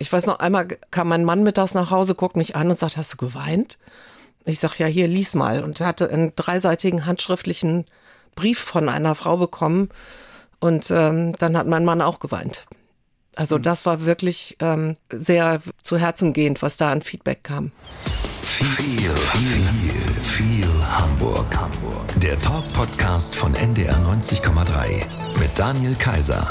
Ich weiß noch, einmal kam mein Mann mittags nach Hause, guckt mich an und sagt, hast du geweint? Ich sag, ja, hier, lies mal. Und er hatte einen dreiseitigen handschriftlichen Brief von einer Frau bekommen. Und ähm, dann hat mein Mann auch geweint. Also mhm. das war wirklich ähm, sehr zu Herzen gehend, was da an Feedback kam. Viel, viel, viel, viel Hamburg. Hamburg. Der Talk-Podcast von NDR 90,3 mit Daniel Kaiser.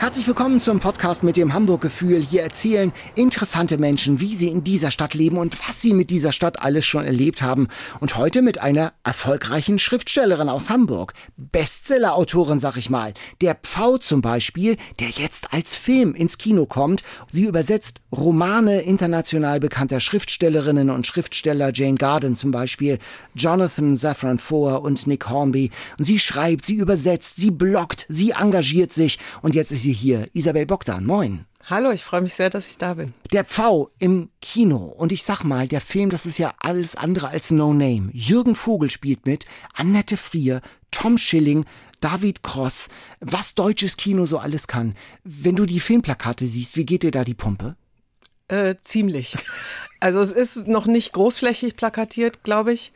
Herzlich willkommen zum Podcast mit dem Hamburg-Gefühl. Hier erzählen interessante Menschen, wie sie in dieser Stadt leben und was sie mit dieser Stadt alles schon erlebt haben. Und heute mit einer erfolgreichen Schriftstellerin aus Hamburg. Bestseller-Autorin, sag ich mal. Der Pfau zum Beispiel, der jetzt als Film ins Kino kommt. Sie übersetzt Romane international bekannter Schriftstellerinnen und Schriftsteller, Jane Garden zum Beispiel, Jonathan Safran Foer und Nick Hornby. Und sie schreibt, sie übersetzt, sie bloggt, sie engagiert sich und jetzt ist sie hier. Isabel Bogdan, moin. Hallo, ich freue mich sehr, dass ich da bin. Der Pfau im Kino. Und ich sag mal, der Film, das ist ja alles andere als No Name. Jürgen Vogel spielt mit, Annette Frier, Tom Schilling, David Cross, was deutsches Kino so alles kann. Wenn du die Filmplakate siehst, wie geht dir da die Pumpe? Äh, ziemlich. Also es ist noch nicht großflächig plakatiert, glaube ich.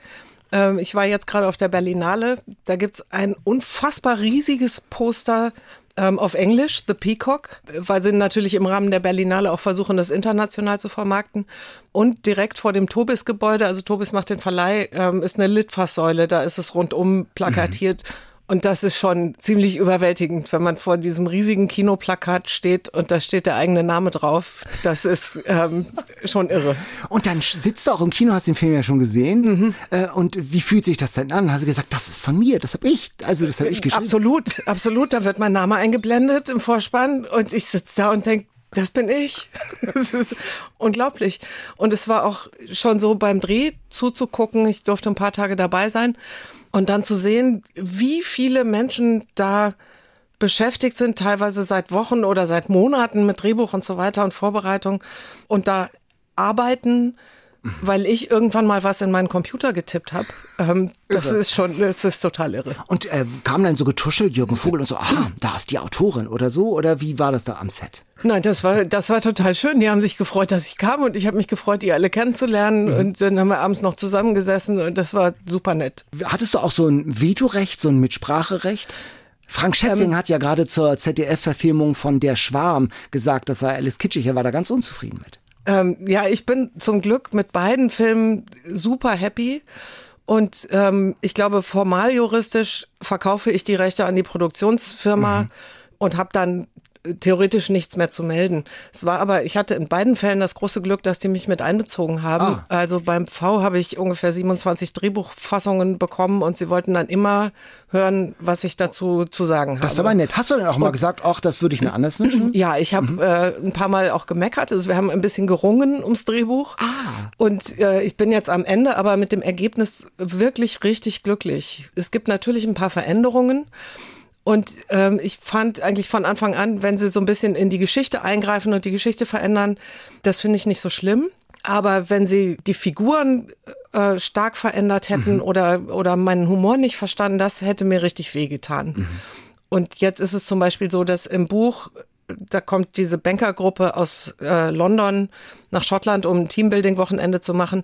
Ähm, ich war jetzt gerade auf der Berlinale. Da gibt es ein unfassbar riesiges Poster ähm, auf Englisch, The Peacock, weil sie natürlich im Rahmen der Berlinale auch versuchen, das international zu vermarkten. Und direkt vor dem Tobis-Gebäude, also Tobis macht den Verleih, ähm, ist eine Litfaßsäule, da ist es rundum plakatiert. Mhm. Und das ist schon ziemlich überwältigend, wenn man vor diesem riesigen Kinoplakat steht und da steht der eigene Name drauf. Das ist ähm, schon irre. Und dann sitzt du auch im Kino, hast den Film ja schon gesehen. Mhm. Äh, und wie fühlt sich das denn an? Hast du gesagt, das ist von mir, das habe ich, also das habe ich geschrieben. Absolut, absolut. Da wird mein Name eingeblendet im Vorspann und ich sitze da und denke, das bin ich. Das ist unglaublich. Und es war auch schon so beim Dreh zuzugucken. Ich durfte ein paar Tage dabei sein. Und dann zu sehen, wie viele Menschen da beschäftigt sind, teilweise seit Wochen oder seit Monaten mit Drehbuch und so weiter und Vorbereitung und da arbeiten, weil ich irgendwann mal was in meinen Computer getippt habe. Ähm, das irre. ist schon, das ist total irre. Und äh, kam dann so getuschelt Jürgen Vogel und so, aha, da ist die Autorin oder so? Oder wie war das da am Set? Nein, das war, das war total schön. Die haben sich gefreut, dass ich kam und ich habe mich gefreut, die alle kennenzulernen. Mhm. Und dann haben wir abends noch zusammengesessen und das war super nett. Hattest du auch so ein Vetorecht, so ein Mitspracherecht? Frank Schätzing ähm, hat ja gerade zur ZDF-Verfilmung von Der Schwarm gesagt, dass er Alice Kitschig, er war da ganz unzufrieden mit. Ähm, ja, ich bin zum Glück mit beiden Filmen super happy. Und ähm, ich glaube, formal juristisch verkaufe ich die Rechte an die Produktionsfirma mhm. und habe dann theoretisch nichts mehr zu melden. Es war aber, ich hatte in beiden Fällen das große Glück, dass die mich mit einbezogen haben. Ah. Also beim V habe ich ungefähr 27 Drehbuchfassungen bekommen und sie wollten dann immer hören, was ich dazu zu sagen habe. Das ist aber nett. Hast du denn auch mal gesagt, ach, das würde ich mir anders wünschen? Ja, ich habe mhm. äh, ein paar Mal auch gemeckert. Also wir haben ein bisschen gerungen ums Drehbuch. Ah. Und äh, ich bin jetzt am Ende, aber mit dem Ergebnis wirklich richtig glücklich. Es gibt natürlich ein paar Veränderungen. Und ähm, ich fand eigentlich von Anfang an, wenn sie so ein bisschen in die Geschichte eingreifen und die Geschichte verändern, das finde ich nicht so schlimm. Aber wenn sie die Figuren äh, stark verändert hätten mhm. oder, oder meinen Humor nicht verstanden, das hätte mir richtig wehgetan. Mhm. Und jetzt ist es zum Beispiel so, dass im Buch, da kommt diese Bankergruppe aus äh, London nach Schottland, um ein Teambuilding-Wochenende zu machen.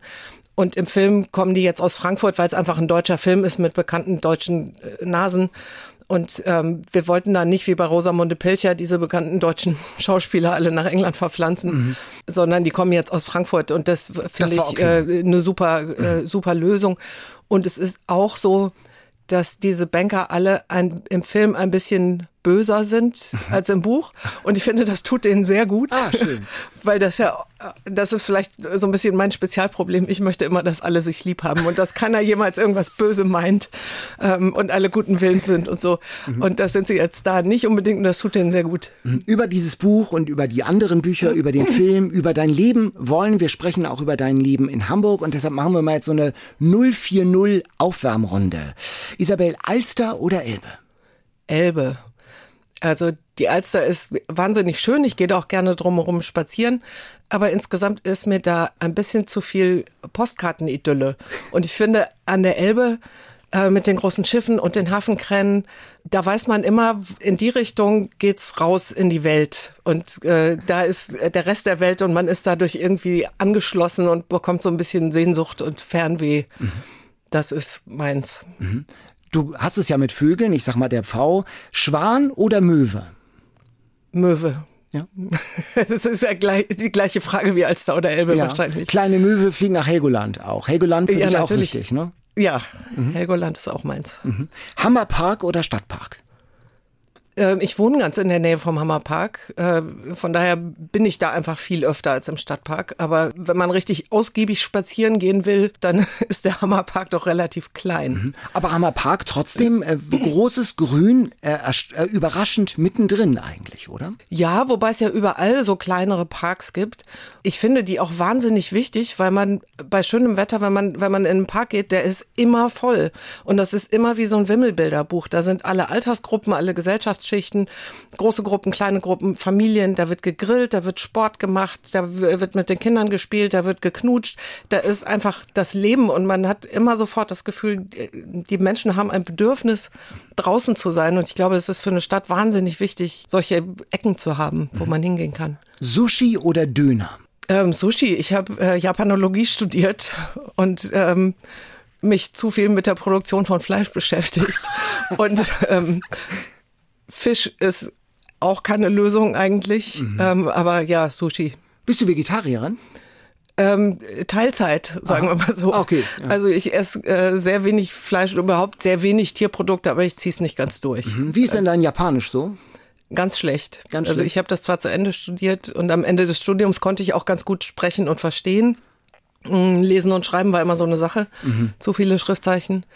Und im Film kommen die jetzt aus Frankfurt, weil es einfach ein deutscher Film ist mit bekannten deutschen äh, Nasen. Und ähm, wir wollten da nicht wie bei Rosamunde Pilcher diese bekannten deutschen Schauspieler alle nach England verpflanzen, mhm. sondern die kommen jetzt aus Frankfurt und das finde ich okay. äh, eine super, äh, super Lösung. Und es ist auch so, dass diese Banker alle ein, im Film ein bisschen böser sind als im Buch. Und ich finde, das tut denen sehr gut. Ah, schön. Weil das ja, das ist vielleicht so ein bisschen mein Spezialproblem. Ich möchte immer, dass alle sich lieb haben und dass keiner jemals irgendwas Böse meint ähm, und alle guten Willens sind und so. Mhm. Und das sind sie jetzt da nicht unbedingt und das tut denen sehr gut. Mhm. Über dieses Buch und über die anderen Bücher, über den Film, über dein Leben wollen wir sprechen, auch über dein Leben in Hamburg. Und deshalb machen wir mal jetzt so eine 040 Aufwärmrunde. Isabel, Alster oder Elbe? Elbe. Also die Alster ist wahnsinnig schön. Ich gehe da auch gerne drumherum spazieren. Aber insgesamt ist mir da ein bisschen zu viel Postkartenidylle. Und ich finde, an der Elbe äh, mit den großen Schiffen und den Hafenkränen. Da weiß man immer, in die Richtung geht's raus in die Welt. Und äh, da ist der Rest der Welt und man ist dadurch irgendwie angeschlossen und bekommt so ein bisschen Sehnsucht und Fernweh. Mhm. Das ist meins. Mhm. Du hast es ja mit Vögeln, ich sag mal der Pfau. Schwan oder Möwe? Möwe. Ja. Das ist ja gleich, die gleiche Frage wie Alster oder Elbe ja. wahrscheinlich. Kleine Möwe fliegen nach Helgoland auch. Helgoland finde ja, ich auch wichtig, ne? Ja, mhm. Helgoland ist auch meins. Mhm. Hammerpark oder Stadtpark? Ähm, ich wohne ganz in der Nähe vom Hammerpark. Äh, von daher bin ich da einfach viel öfter als im Stadtpark. Aber wenn man richtig ausgiebig spazieren gehen will, dann ist der Hammerpark doch relativ klein. Mhm. Aber Hammerpark trotzdem äh, großes Grün, äh, äh, überraschend mittendrin eigentlich, oder? Ja, wobei es ja überall so kleinere Parks gibt. Ich finde die auch wahnsinnig wichtig, weil man bei schönem Wetter, wenn man, wenn man in den Park geht, der ist immer voll. Und das ist immer wie so ein Wimmelbilderbuch. Da sind alle Altersgruppen, alle Gesellschafts Geschichten, große Gruppen, kleine Gruppen, Familien, da wird gegrillt, da wird Sport gemacht, da wird mit den Kindern gespielt, da wird geknutscht, da ist einfach das Leben und man hat immer sofort das Gefühl, die Menschen haben ein Bedürfnis, draußen zu sein und ich glaube, es ist für eine Stadt wahnsinnig wichtig, solche Ecken zu haben, wo man hingehen kann. Sushi oder Döner? Ähm, Sushi. Ich habe äh, Japanologie studiert und ähm, mich zu viel mit der Produktion von Fleisch beschäftigt. und ähm, Fisch ist auch keine Lösung eigentlich, mhm. ähm, aber ja, Sushi. Bist du Vegetarierin? Ähm, Teilzeit, sagen Aha. wir mal so. Okay. Ja. Also ich esse äh, sehr wenig Fleisch und überhaupt sehr wenig Tierprodukte, aber ich ziehe es nicht ganz durch. Mhm. Wie ist denn also, dein Japanisch so? Ganz schlecht. Ganz also schlecht. ich habe das zwar zu Ende studiert und am Ende des Studiums konnte ich auch ganz gut sprechen und verstehen. Mm, lesen und Schreiben war immer so eine Sache. Mhm. Zu viele Schriftzeichen.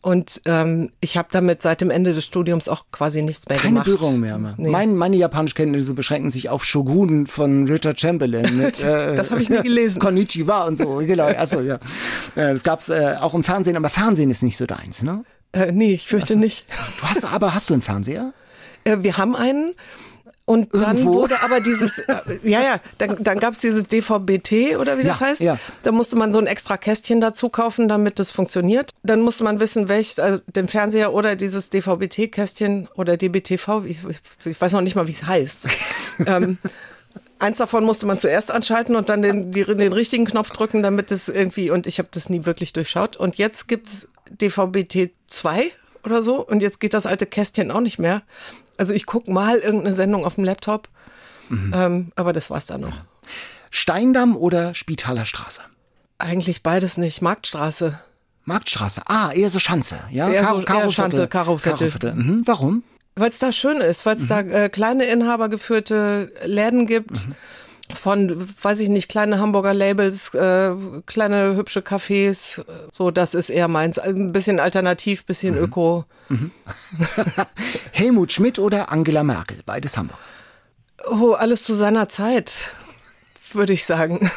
Und ähm, ich habe damit seit dem Ende des Studiums auch quasi nichts mehr Keine gemacht. Keine Berührung mehr. mehr. Nee. Mein, meine Japanischkenntnisse beschränken sich auf Shogun von Richard Chamberlain. Mit, äh, das habe ich nie gelesen. Konnichiwa und so. Genau, achso, ja. Äh, das gab's äh, auch im Fernsehen, aber Fernsehen ist nicht so deins, ne? Äh, nee, ich fürchte achso. nicht. Du hast, aber hast du einen Fernseher? Äh, wir haben einen. Und dann Irgendwo. wurde aber dieses, äh, ja, ja, dann, dann gab es dieses DVB-T oder wie das Ja, heißt. ja. Da musste man so ein extra Kästchen dazu kaufen, damit das funktioniert. Dann musste man wissen, welches, also den Fernseher oder dieses DVB-T-Kästchen oder DBTV, ich, ich weiß noch nicht mal, wie es heißt. ähm, Eins davon musste man zuerst anschalten und dann den, die, den richtigen Knopf drücken, damit es irgendwie, und ich habe das nie wirklich durchschaut. Und jetzt gibt's DVB-T 2 oder so und jetzt geht das alte Kästchen auch nicht mehr. Also ich gucke mal irgendeine Sendung auf dem Laptop, Mhm. ähm, aber das war's dann noch. Steindamm oder Spitaler Straße? Eigentlich beides nicht. Marktstraße. Marktstraße. Ah, eher so Schanze. Ja, Eher Karo- so- eher Schanze, Karoviertel. Karoviertel. Mhm. Warum? Weil es da schön ist, weil es da äh, kleine inhabergeführte Läden gibt. Von, weiß ich nicht, kleine Hamburger Labels, äh, kleine hübsche Cafés. So, das ist eher meins. Ein bisschen alternativ, bisschen öko. Helmut Schmidt oder Angela Merkel? Beides Hamburg. Oh, alles zu seiner Zeit, würde ich sagen.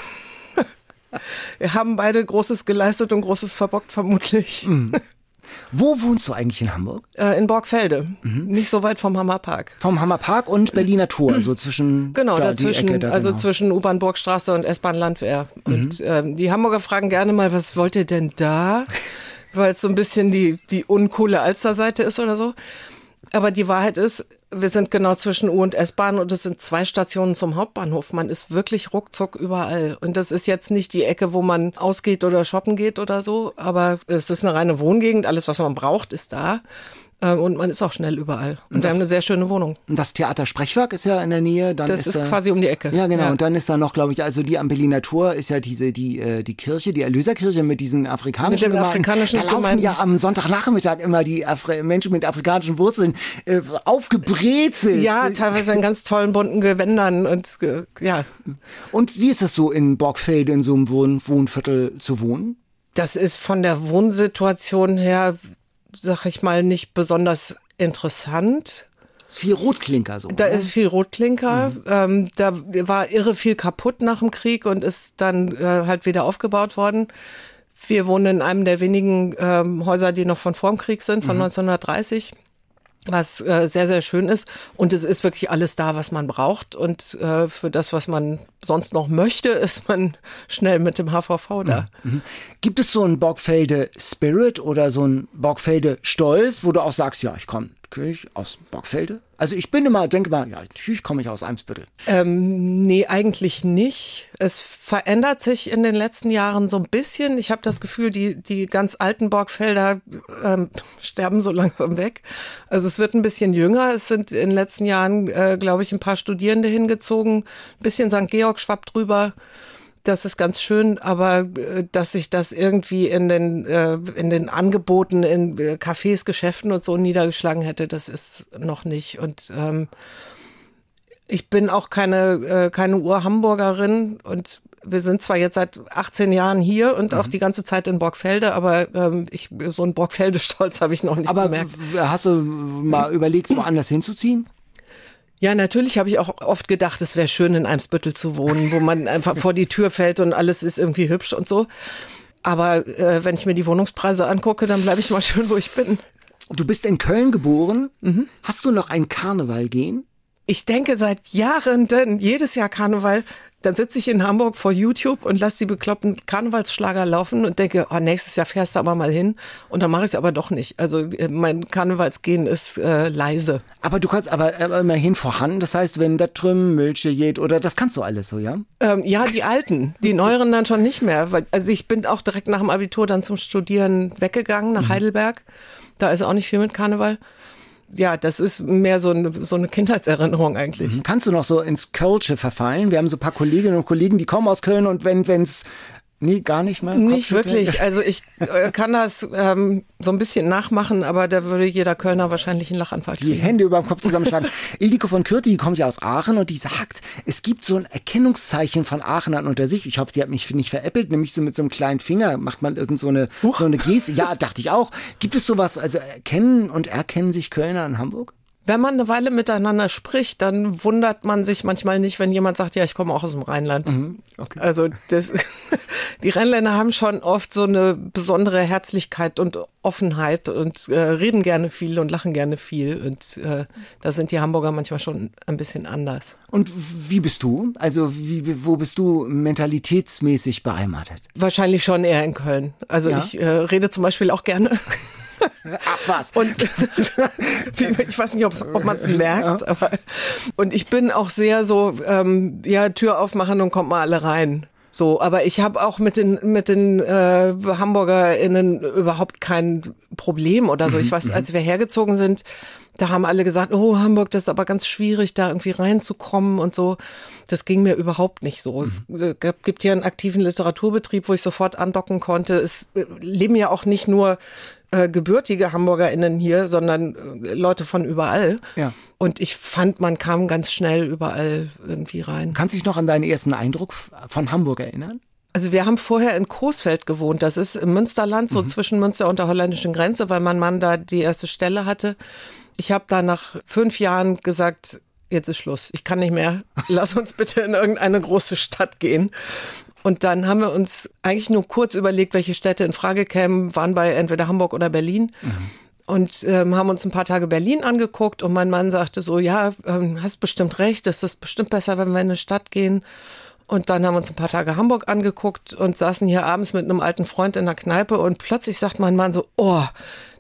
Wir haben beide Großes geleistet und Großes verbockt, vermutlich. Wo wohnst du eigentlich in Hamburg? Äh, in Borgfelde, nicht so weit vom Hammerpark. Vom Hammerpark und Berliner Tor, so zwischen Genau, da, dazwischen, Ecke da, also genau. Mhm. zwischen U-Bahn Burgstraße und S-Bahn Landwehr. Und ähm, die Hamburger fragen gerne mal, was wollt ihr denn da? Weil es so ein bisschen die, die uncoole Alsterseite ist oder so. Aber die Wahrheit ist, wir sind genau zwischen U- und S-Bahn und es sind zwei Stationen zum Hauptbahnhof. Man ist wirklich ruckzuck überall. Und das ist jetzt nicht die Ecke, wo man ausgeht oder shoppen geht oder so, aber es ist eine reine Wohngegend. Alles, was man braucht, ist da. Ähm, Und man ist auch schnell überall. Und, wir das- haben eine sehr schöne Wohnung. Und das Theater Sprechwerk ist ja in der Nähe. Dann Das ist, da- quasi um die Ecke. Ja, genau. Und dann ist da noch, glaube ich, also die am Berliner Tor ist ja diese, die, äh, die Kirche, die Erlöserkirche mit diesen afrikanischen Mit den Gemeinden. afrikanischen Da laufen Gemeinden. ja am Sonntagnachmittag immer die Afri Menschen mit afrikanischen Wurzeln äh, aufgebrezelt. Ja, teilweise in ganz tollen bunten Gewändern und äh, ja, Und wie ist es so in Borgfelde in so einem Wohn Wohnviertel zu wohnen? das ist von der Wohnsituation her, sag ich mal, nicht besonders interessant. Ist viel Rotklinker so. Da ne? ist viel Rotklinker. Ähm, da war irre viel kaputt nach dem Krieg und ist dann äh, halt wieder aufgebaut worden. Wir wohnen in einem der wenigen ähm, Häuser, die noch von vorm Krieg sind, von 1930. was äh, sehr, sehr schön ist. Und es ist wirklich alles da, was man braucht. Und äh, für das, was man sonst noch möchte, ist man schnell mit dem HVV da. Mhm. Gibt es so einen Borgfelde Spirit oder so einen Borgfelde Stolz, wo du auch sagst, ja, ich komme aus Borgfelde? Also ich bin immer, denke mal, ja, natürlich komme ich aus Eimsbüttel. Ähm, nee, eigentlich nicht. Es verändert sich in den letzten Jahren so ein bisschen. Ich habe das Gefühl, die, die ganz alten Borgfelder ähm, sterben so langsam weg. Also es wird ein bisschen jünger. Es sind in den letzten Jahren, äh, glaube ich, ein paar Studierende hingezogen. Ein bisschen St. Georg schwappt drüber das ist ganz schön, aber äh, dass sich das irgendwie in den, äh, in den Angeboten in äh, Cafés, Geschäften und so niedergeschlagen hätte, das ist noch nicht. Und ähm, ich bin auch keine, äh, keine Ur-Hamburgerin und wir sind zwar jetzt seit 18 Jahren hier und mhm. auch die ganze Zeit in Borgfelde, aber ähm, ich, so einen Borgfelde-Stolz habe ich noch nicht aber gemerkt. Aber hast du mal überlegt, woanders hinzuziehen? Ja, natürlich habe ich auch oft gedacht, es wäre schön, in Eimsbüttel zu wohnen, wo man einfach vor die Tür fällt und alles ist irgendwie hübsch und so. Aber äh, wenn ich mir die Wohnungspreise angucke, dann bleibe ich mal schön, wo ich bin. Du bist in Köln geboren. Mhm. Hast du noch ein Karneval gehen? Ich denke seit Jahren, denn jedes Jahr Karneval dann sitze ich in Hamburg vor YouTube und lasse die bekloppten Karnevalsschlager laufen und denke, oh, nächstes Jahr fährst du aber mal hin. Und dann mache ich es aber doch nicht. Also äh, mein Karnevalsgehen ist äh, leise. Aber du kannst aber äh, immerhin vorhanden. Das heißt, wenn der Trüm, Milche geht oder das kannst du alles so, ja? Ähm, ja, die alten. Die neueren dann schon nicht mehr. Weil, also ich bin auch direkt nach dem Abitur dann zum Studieren weggegangen nach mhm. Heidelberg. Da ist auch nicht viel mit Karneval ja, das ist mehr so eine, so eine Kindheitserinnerung eigentlich. Mhm. Kannst du noch so ins Kölsche verfallen? Wir haben so ein paar Kolleginnen und Kollegen, die kommen aus Köln und wenn es Nee, gar nicht mehr. Nicht wirklich. Also ich äh, kann das ähm, so ein bisschen nachmachen, aber da würde jeder Kölner wahrscheinlich einen Lachanfall kriegen. Die Hände über dem Kopf zusammenschlagen. Ildiko von Kürti, die kommt ja aus Aachen und die sagt, es gibt so ein Erkennungszeichen von Aachenern unter sich. Ich hoffe, die hat mich nicht veräppelt, nämlich so mit so einem kleinen Finger macht man irgend so eine, so eine Geste. Ja, dachte ich auch. Gibt es sowas, also erkennen und erkennen sich Kölner in Hamburg? Wenn man eine Weile miteinander spricht, dann wundert man sich manchmal nicht, wenn jemand sagt, ja, ich komme auch aus dem Rheinland. Mhm, okay. Also das, die Rheinländer haben schon oft so eine besondere Herzlichkeit und Offenheit und äh, reden gerne viel und lachen gerne viel. Und äh, da sind die Hamburger manchmal schon ein bisschen anders. Und wie bist du? Also wie, wo bist du mentalitätsmäßig beheimatet? Wahrscheinlich schon eher in Köln. Also ja? ich äh, rede zum Beispiel auch gerne Ach was. Und ich weiß nicht, ob man es merkt, aber und ich bin auch sehr so, ähm, ja, Tür aufmachen und kommt mal alle rein. So, aber ich habe auch mit den mit den äh, HamburgerInnen überhaupt kein Problem oder so. Ich mhm, weiß, mhm. als wir hergezogen sind, da haben alle gesagt, oh Hamburg, das ist aber ganz schwierig, da irgendwie reinzukommen und so. Das ging mir überhaupt nicht so. Es mhm. äh, gibt hier einen aktiven Literaturbetrieb, wo ich sofort andocken konnte. Es äh, leben ja auch nicht nur äh, gebürtige HamburgerInnen hier, sondern äh, Leute von überall. Ja. Und ich fand, man kam ganz schnell überall irgendwie rein. Kannst du dich noch an deinen ersten Eindruck von Hamburg erinnern? Also wir haben vorher in Coesfeld gewohnt. Das ist im Münsterland, so mhm. zwischen Münster und der holländischen Grenze, weil mein Mann da die erste Stelle hatte. Ich habe da nach fünf Jahren gesagt, jetzt ist Schluss. Ich kann nicht mehr. Lass uns bitte in irgendeine große Stadt gehen. Und dann haben wir uns eigentlich nur kurz überlegt, welche Städte in Frage kämen, waren bei entweder Hamburg oder Berlin. Mhm. Und ähm, haben uns ein paar Tage Berlin angeguckt und mein Mann sagte so, ja, ähm, hast bestimmt recht, das ist bestimmt besser, wenn wir in eine Stadt gehen. Und dann haben wir uns ein paar Tage Hamburg angeguckt und saßen hier abends mit einem alten Freund in der Kneipe und plötzlich sagt mein Mann so, oh,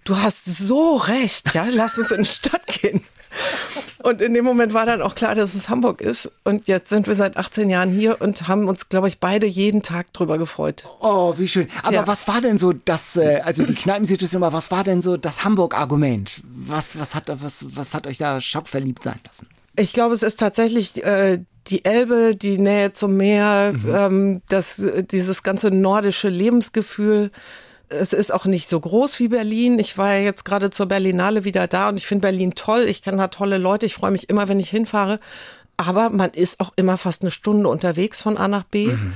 du hast so recht, ja, lass uns in die Stadt gehen. Und in dem Moment war dann auch klar, dass es Hamburg ist. Und jetzt sind wir seit 18 Jahren hier und haben uns, glaube ich, beide jeden Tag drüber gefreut. Oh, wie schön. Aber ja. was war denn so das, äh, also die Kneipensituation war, was war denn so das Hamburg-Argument? Was, was, hat, was, was hat euch da schockverliebt sein lassen? Ich glaube, es ist tatsächlich äh, die Elbe, die Nähe zum Meer, mhm. ähm, das, dieses ganze nordische Lebensgefühl es ist auch nicht so groß wie Berlin. Ich war ja jetzt gerade zur Berlinale wieder da und ich finde Berlin toll. Ich kenne da tolle Leute. Ich freue mich immer, wenn ich hinfahre. Aber man ist auch immer fast eine Stunde unterwegs von A nach B. Mhm.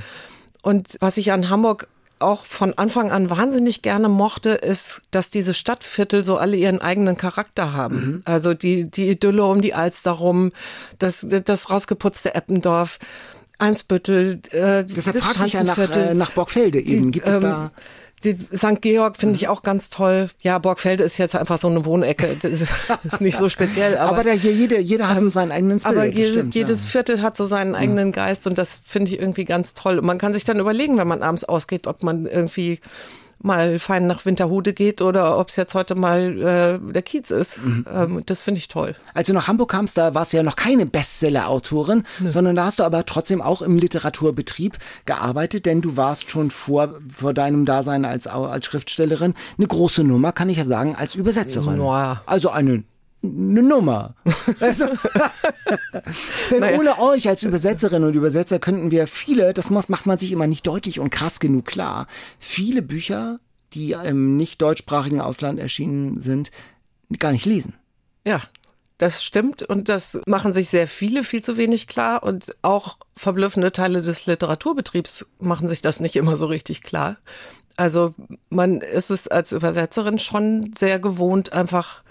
Und was ich an Hamburg auch von Anfang an wahnsinnig gerne mochte, ist, dass diese Stadtviertel so alle ihren eigenen Charakter haben. Mhm. Also die, die Idylle um die Alster rum, das, das rausgeputzte Eppendorf, Eimsbüttel, äh, Deshalb das fragte ich ja nach, äh, nach Borgfelde eben. Gibt es ähm, da die St. Georg finde ich auch ganz toll. Ja, Borgfelde ist jetzt einfach so eine Wohnecke. Das ist nicht so speziell. Aber, Aber da hier jeder, jeder hat so seinen eigenen Spirit. aber jede, stimmt, jedes ja. Viertel hat so seinen eigenen Geist und das finde ich irgendwie ganz toll. Und man kann sich dann überlegen, wenn man abends ausgeht, ob man irgendwie mal fein nach Winterhude geht oder ob es jetzt heute mal äh, der Kiez ist. Mhm. Ähm, das finde ich toll. Als du nach Hamburg kamst, da warst du ja noch keine Bestseller-Autorin, sondern da hast du aber trotzdem auch im Literaturbetrieb gearbeitet, denn du warst schon vor, vor deinem Dasein als, als Schriftstellerin eine große Nummer, kann ich ja sagen, als Übersetzerin. Noah. Also eine, eine Nummer. Also, denn Naja. ohne euch als Übersetzerin und Übersetzer könnten wir viele, das macht man sich immer nicht deutlich und krass genug klar, viele Bücher, die im nicht deutschsprachigen Ausland erschienen sind, gar nicht lesen. Ja, das stimmt und das machen sich sehr viele viel zu wenig klar und auch verblüffende Teile des Literaturbetriebs machen sich das nicht immer so richtig klar. Also man ist es als Übersetzerin schon sehr gewohnt, einfach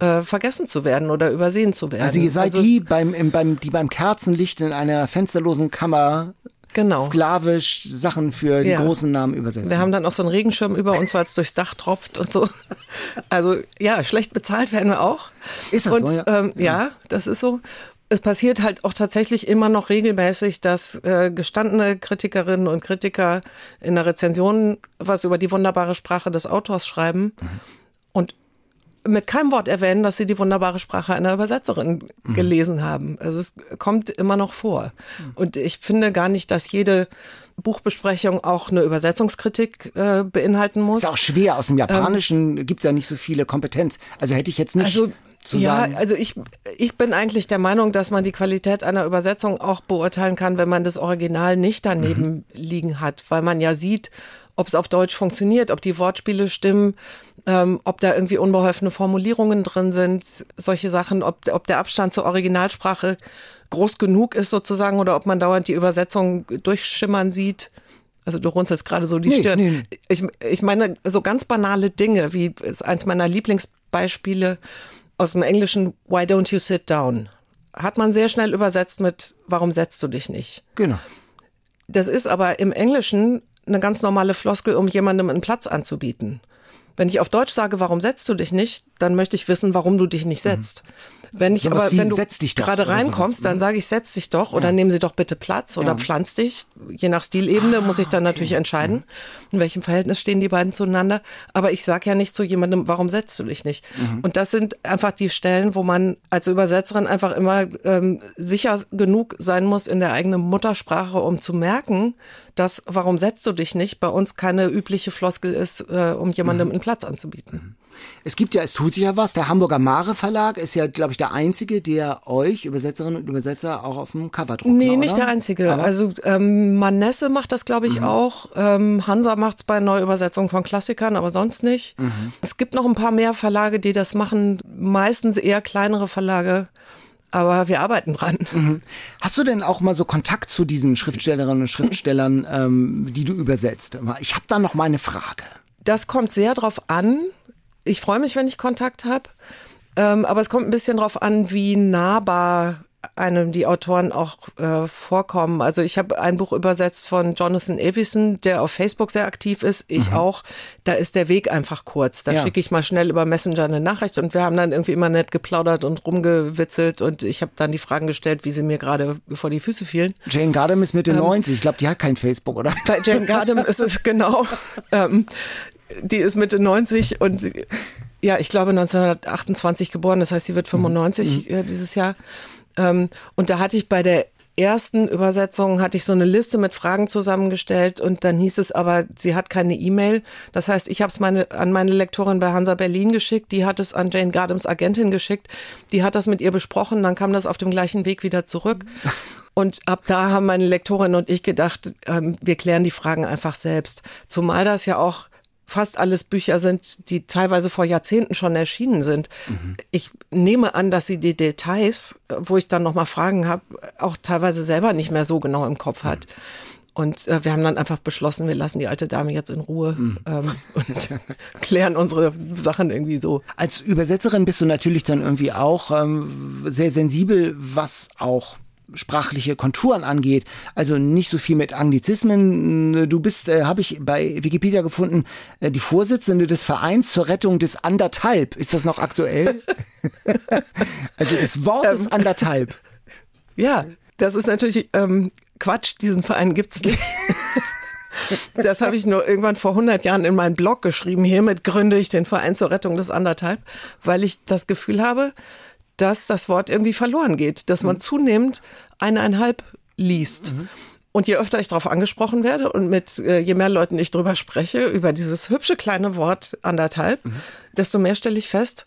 äh, vergessen zu werden oder übersehen zu werden. Also ihr seid die, beim, im, beim, die beim Kerzenlicht in einer fensterlosen Kammer Genau. sklavisch Sachen für die Ja. großen Namen übersetzen. Wir haben dann auch so einen Regenschirm über uns, weil es durchs Dach tropft und so. Also ja, schlecht bezahlt werden wir auch. Ist das und, so, ja? Ähm, ja, das ist so. Es passiert halt auch tatsächlich immer noch regelmäßig, dass äh, gestandene Kritikerinnen und Kritiker in der Rezension was über die wunderbare Sprache des Autors schreiben und mit keinem Wort erwähnen, dass sie die wunderbare Sprache einer Übersetzerin gelesen haben. Also es kommt immer noch vor. Und ich finde gar nicht, dass jede Buchbesprechung auch eine Übersetzungskritik äh, beinhalten muss. Ist auch schwer. Aus dem Japanischen gibt's ja nicht so viele Kompetenz. Also hätte ich jetzt nicht Also zu ja, sagen. also ich, ich bin eigentlich der Meinung, dass man die Qualität einer Übersetzung auch beurteilen kann, wenn man das Original nicht daneben Mhm. liegen hat, weil man ja sieht, ob es auf Deutsch funktioniert, ob die Wortspiele stimmen, ähm, ob da irgendwie unbeholfene Formulierungen drin sind, solche Sachen, ob, ob der Abstand zur Originalsprache groß genug ist sozusagen oder ob man dauernd die Übersetzung durchschimmern sieht. Also du runzelst gerade so die Nee, Stirn. nee. Ich, ich meine, so ganz banale Dinge, wie ist eins meiner Lieblingsbeispiele aus dem Englischen Why don't you sit down? Hat man sehr schnell übersetzt mit Warum setzt du dich nicht? genau. Das ist aber im Englischen eine ganz normale Floskel, um jemandem einen Platz anzubieten. Wenn ich auf Deutsch sage, warum setzt du dich nicht, dann möchte ich wissen, warum du dich nicht setzt. Wenn ich Mhm. Sowas aber, wenn du gerade reinkommst, ne? dann sage ich, setz dich doch oder nehmen Sie doch bitte Platz oder Ja. pflanz dich. Je nach Stilebene muss ich dann natürlich entscheiden, in welchem Verhältnis stehen die beiden zueinander. Aber ich sage ja nicht zu jemandem, warum setzt du dich nicht? Und das sind einfach die Stellen, wo man als Übersetzerin einfach immer ähm, sicher genug sein muss in der eigenen Muttersprache, um zu merken, dass warum setzt du dich nicht bei uns keine übliche Floskel ist, äh, um jemandem einen Platz anzubieten. Es gibt ja, es tut sich ja was. Der Hamburger Mare Verlag ist ja, glaube ich, der einzige, der euch, Übersetzerinnen und Übersetzer, auch auf dem Cover druckt. Nee, ne, nicht oder? der einzige. also ähm, Manesse macht das, glaube ich, auch. Ähm, Hansa macht's bei Neuübersetzungen von Klassikern, aber sonst nicht. Es gibt noch ein paar mehr Verlage, die das machen. Meistens eher kleinere Verlage. Aber wir arbeiten dran. Hast du denn auch mal so Kontakt zu diesen Schriftstellerinnen und Schriftstellern, ähm, die du übersetzt? Ich habe da noch mal eine Frage. Das kommt sehr drauf an. Ich freue mich, wenn ich Kontakt habe. Ähm, aber es kommt ein bisschen drauf an, wie nahbar einem die Autoren auch äh, vorkommen. Also ich habe ein Buch übersetzt von Jonathan Avison, der auf Facebook sehr aktiv ist. Ich auch. Da ist der Weg einfach kurz. Da Ja. schicke ich mal schnell über Messenger eine Nachricht und wir haben dann irgendwie immer nett geplaudert und rumgewitzelt und ich habe dann die Fragen gestellt, wie sie mir gerade vor die Füße fielen. Jane Gardam ist Ähm, Mitte 90. Ich glaube, die hat kein Facebook, oder? Bei Jane Gardam ist es genau. Ähm, die ist Mitte 90 und ja, ich glaube 1928 geboren, das heißt, sie wird 95 äh, dieses Jahr. Ähm, und da hatte ich bei der ersten Übersetzung hatte ich so eine Liste mit Fragen zusammengestellt und dann hieß es aber, sie hat keine E-Mail. Das heißt, ich habe es meine, an meine Lektorin bei Hansa Berlin geschickt, die hat es an Jane Gardams Agentin geschickt, die hat das mit ihr besprochen, dann kam das auf dem gleichen Weg wieder zurück. Und ab da haben meine Lektorin und ich gedacht, ähm, wir klären die Fragen einfach selbst. Zumal das ja auch fast alles Bücher sind, die teilweise vor Jahrzehnten schon erschienen sind. Ich nehme an, dass sie die Details, wo ich dann nochmal Fragen habe, auch teilweise selber nicht mehr so genau im Kopf hat. Und äh, wir haben dann einfach beschlossen, wir lassen die alte Dame jetzt in Ruhe ähm, und klären unsere Sachen irgendwie so. Als Übersetzerin bist du natürlich dann irgendwie auch ähm, sehr sensibel, was auch sprachliche Konturen angeht. Also nicht so viel mit Anglizismen. Du bist, äh, habe ich bei Wikipedia gefunden, äh, die Vorsitzende des Vereins zur Rettung des Anderthalb. Ist das noch aktuell? also das Wort ähm, ist Anderthalb. Ja, das ist natürlich ähm, Quatsch. Diesen Verein gibt's nicht. Das habe ich nur irgendwann vor 100 Jahren in meinen Blog geschrieben. Hiermit gründe ich den Verein zur Rettung des Anderthalb, weil ich das Gefühl habe, dass das Wort irgendwie verloren geht, dass man mhm. zunehmend eineinhalb liest. Mhm. Und je öfter ich darauf angesprochen werde und mit äh, je mehr Leuten ich drüber spreche, über dieses hübsche kleine Wort anderthalb, mhm. desto mehr stelle ich fest,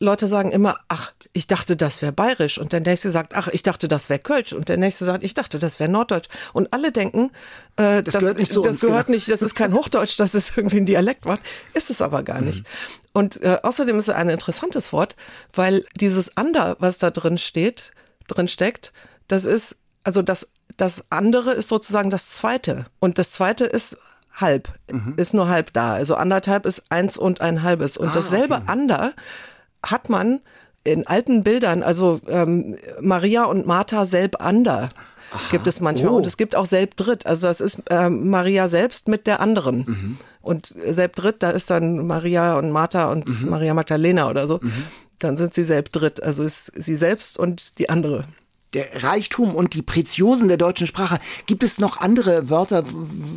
Leute sagen immer, ach, ich dachte, das wäre bayerisch. Und der nächste sagt, ach, ich dachte, das wäre Kölsch. Und der nächste sagt, ich dachte, das wäre Norddeutsch. Und alle denken, äh, das, das gehört nicht Das uns, gehört genau. nicht, das ist kein Hochdeutsch, das ist irgendwie ein Dialektwort. Ist es aber gar nicht. Mhm. Und äh, außerdem ist es ein interessantes Wort, weil dieses Ander, was da drin steht, drin steckt, das ist, also das, das andere ist sozusagen das zweite. Und das zweite ist halb, mhm. ist nur halb da. Also anderthalb ist eins und ein halbes. Und ah, dasselbe okay. Ander hat man in alten Bildern, also ähm, Maria und Martha selbander Aha. gibt es manchmal. Oh. Und es gibt auch selbdritt. Also das ist äh, Maria selbst mit der anderen. Mhm. Und selbdritt, da ist dann Maria und Martha und mhm. Maria Magdalena oder so. Mhm. Dann sind sie selbdritt. Also ist sie selbst und die andere der Reichtum und die Preziosen der deutschen Sprache. Gibt es noch andere Wörter,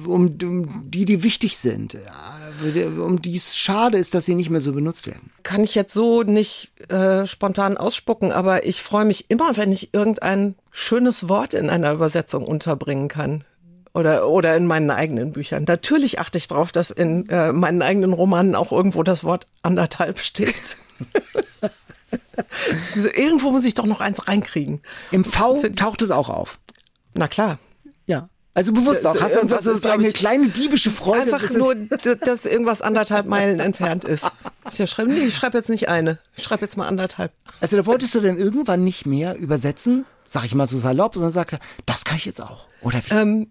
um, um die, die wichtig sind, um die es schade ist, dass sie nicht mehr so benutzt werden? Kann ich jetzt so nicht äh, spontan ausspucken, aber ich freue mich immer, wenn ich irgendein schönes Wort in einer Übersetzung unterbringen kann oder, oder in meinen eigenen Büchern. Natürlich achte ich darauf, dass in äh, meinen eigenen Romanen auch irgendwo das Wort anderthalb steht. also irgendwo muss ich doch noch eins reinkriegen. Im V taucht es auch auf. Na klar. Also bewusst auch. Hast du einfach so eine kleine diebische Freude. Einfach nur, dass irgendwas anderthalb Meilen entfernt ist. Ich schreibe, nee, ich schreibe jetzt nicht eine. Ich schreibe jetzt mal anderthalb. Also da wolltest du denn irgendwann nicht mehr übersetzen? Sag ich mal so salopp. Und dann sagst du, das kann ich jetzt auch. Oder wie? Ähm,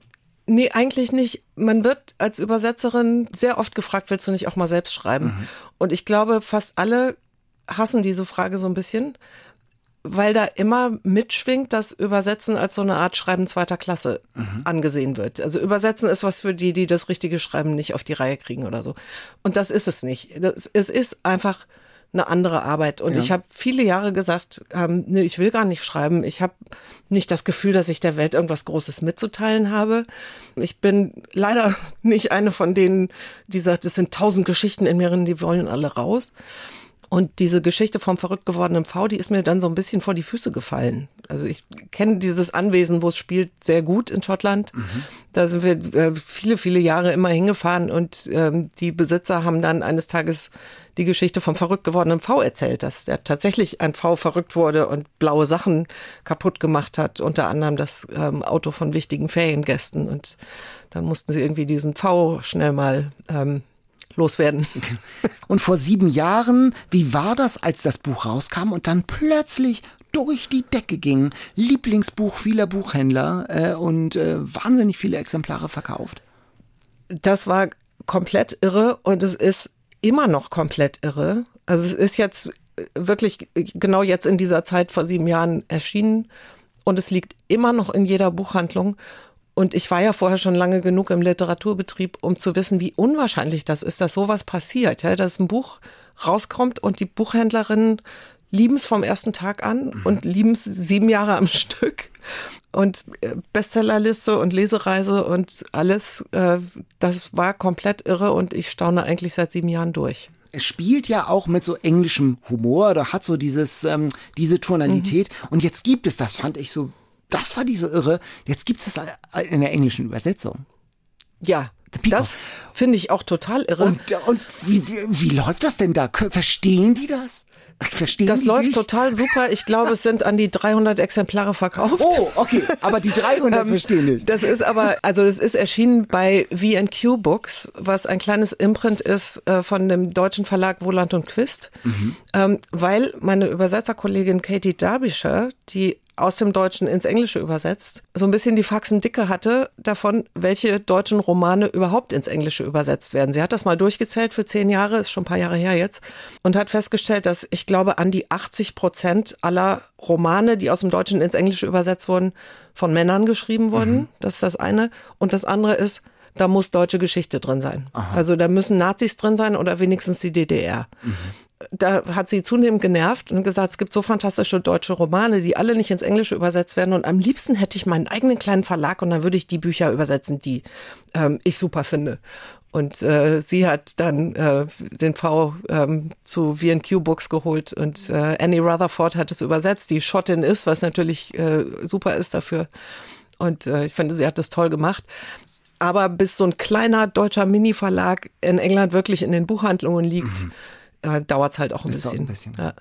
Nee, eigentlich nicht. Man wird als Übersetzerin sehr oft gefragt, willst du nicht auch mal selbst schreiben? Mhm. Und ich glaube, fast alle hassen diese Frage so ein bisschen, weil da immer mitschwingt, dass Übersetzen als so eine Art Schreiben zweiter Klasse mhm. angesehen wird. Also Übersetzen ist was für die, die das richtige Schreiben nicht auf die Reihe kriegen oder so. Und das ist es nicht. Das, es ist einfach eine andere Arbeit. Und ja. ich habe viele Jahre gesagt, ähm, nee, ich will gar nicht schreiben. Ich habe nicht das Gefühl, dass ich der Welt irgendwas Großes mitzuteilen habe. Ich bin leider nicht eine von denen, die sagt, es sind tausend Geschichten in mir, die wollen alle raus. Und diese Geschichte vom verrückt gewordenen V, die ist mir dann so ein bisschen vor die Füße gefallen. Also ich kenne dieses Anwesen, wo es spielt, sehr gut in Schottland. Mhm. Da sind wir äh, viele, viele Jahre immer hingefahren und ähm, die Besitzer haben dann eines Tages die Geschichte vom verrückt gewordenen V erzählt, dass der tatsächlich ein V verrückt wurde und blaue Sachen kaputt gemacht hat, unter anderem das ähm, Auto von wichtigen Feriengästen. Und dann mussten sie irgendwie diesen V schnell mal ähm, loswerden. Und vor sieben Jahren, wie war das, als das Buch rauskam und dann plötzlich durch die Decke ging? Lieblingsbuch vieler Buchhändler äh, und äh, wahnsinnig viele Exemplare verkauft. Das war komplett irre und es ist immer noch komplett irre. Also es ist jetzt wirklich genau jetzt in dieser Zeit vor sieben Jahren erschienen und es liegt immer noch in jeder Buchhandlung. Und ich war ja vorher schon lange genug im Literaturbetrieb, um zu wissen, wie unwahrscheinlich das ist, dass sowas passiert, ja, dass ein Buch rauskommt und die Buchhändlerinnen lieben es vom ersten Tag an mhm. und lieben es sieben Jahre am Stück. Und äh, Bestsellerliste und Lesereise und alles, äh, das war komplett irre und ich staune eigentlich seit sieben Jahren durch es spielt ja auch mit so englischem Humor oder hat so dieses ähm, diese Tonalität mhm. und jetzt gibt es das fand ich so das war die so irre. Jetzt gibt es das in der englischen Übersetzung. Ja, das finde ich auch total irre. Und, und wie, wie, wie läuft das denn da? Verstehen die das? Verstehen das die läuft dich? total super. Ich glaube, es sind an die 300 Exemplare verkauft. Oh, okay. Aber die 300 ähm, verstehen nicht. Das ist aber, also das ist erschienen bei V&Q Books, was ein kleines Imprint ist äh, von dem deutschen Verlag Wohland und Quist. Mhm. Ähm, weil meine Übersetzerkollegin Katie Derbyshire, die aus dem Deutschen ins Englische übersetzt, so ein bisschen die Faxen dicke hatte davon, welche deutschen Romane überhaupt ins Englische übersetzt werden. Sie hat das mal durchgezählt für zehn Jahre, ist schon ein paar Jahre her jetzt, und hat festgestellt, dass ich glaube, an die 80 Prozent aller Romane, die aus dem Deutschen ins Englische übersetzt wurden, von Männern geschrieben wurden. Mhm. Das ist das eine. Und das andere ist, da muss deutsche Geschichte drin sein. Aha. Also da müssen Nazis drin sein oder wenigstens die DDR. Mhm da hat sie zunehmend genervt und gesagt, es gibt so fantastische deutsche Romane, die alle nicht ins Englische übersetzt werden. Und am liebsten hätte ich meinen eigenen kleinen Verlag und dann würde ich die Bücher übersetzen, die ähm, ich super finde. Und äh, sie hat dann äh, den V ähm, zu VQ Books geholt und äh, Annie Rutherford hat es übersetzt, die Schottin ist, was natürlich äh, super ist dafür. Und äh, ich finde, sie hat das toll gemacht. Aber bis so ein kleiner deutscher Mini-Verlag in England wirklich in den Buchhandlungen liegt, mhm äh, dauert es halt auch ein das bisschen. Ein bisschen. Ja.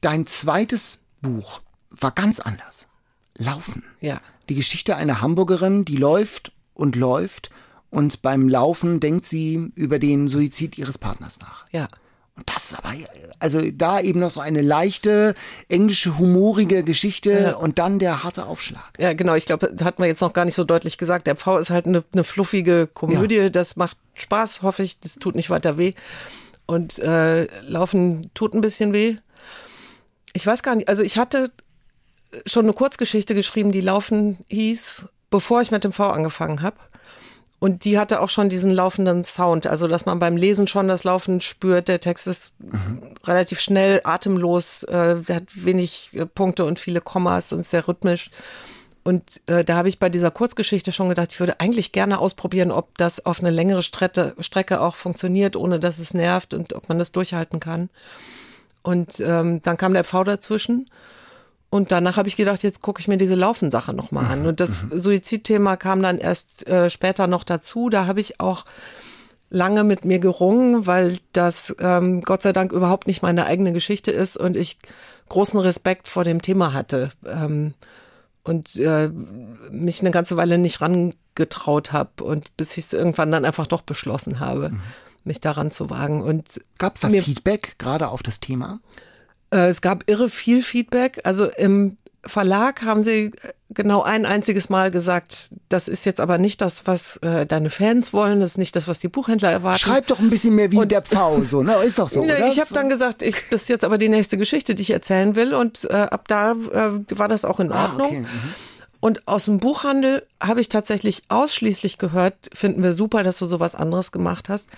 Dein zweites Buch war ganz anders. Laufen. Ja. Die Geschichte einer Hamburgerin, die läuft und läuft und beim Laufen denkt sie über den Suizid ihres Partners nach. Ja. Und das ist aber, also da eben noch so eine leichte, englische, humorige Geschichte ja. und dann der harte Aufschlag. Ja, genau. Ich glaube, das hat man jetzt noch gar nicht so deutlich gesagt. Der Pfau ist halt eine, eine fluffige Komödie. Ja. Das macht Spaß, hoffe ich. Das tut nicht weiter weh. Und äh, Laufen tut ein bisschen weh. Ich weiß gar nicht, also ich hatte schon eine Kurzgeschichte geschrieben, die Laufen hieß, bevor ich mit dem V angefangen habe. Und die hatte auch schon diesen laufenden Sound, also dass man beim Lesen schon das Laufen spürt. Der Text ist mhm. relativ schnell, atemlos, äh, der hat wenig äh, Punkte und viele Kommas und sehr rhythmisch. Und äh, da habe ich bei dieser Kurzgeschichte schon gedacht, ich würde eigentlich gerne ausprobieren, ob das auf eine längere Strecke, Strecke auch funktioniert, ohne dass es nervt und ob man das durchhalten kann. Und ähm, dann kam der Pfau dazwischen. Und danach habe ich gedacht, jetzt gucke ich mir diese Laufensache nochmal an. Und das mhm. Suizidthema kam dann erst äh, später noch dazu. Da habe ich auch lange mit mir gerungen, weil das ähm, Gott sei Dank überhaupt nicht meine eigene Geschichte ist und ich großen Respekt vor dem Thema hatte. Ähm, und äh, mich eine ganze Weile nicht rangetraut habe und bis ich es irgendwann dann einfach doch beschlossen habe, mhm. mich daran zu wagen. Und gab es da Feedback gerade auf das Thema? Äh, es gab irre viel Feedback. Also im Verlag haben sie genau ein einziges Mal gesagt, das ist jetzt aber nicht das, was äh, deine Fans wollen, das ist nicht das, was die Buchhändler erwarten. Schreib doch ein bisschen mehr wie und, der Pfau, so, ne? Ist doch so, oder? Ich habe dann gesagt, ich, das ist jetzt aber die nächste Geschichte, die ich erzählen will und äh, ab da äh, war das auch in Ordnung. Ah, okay. mhm. Und aus dem Buchhandel habe ich tatsächlich ausschließlich gehört, finden wir super, dass du sowas anderes gemacht hast,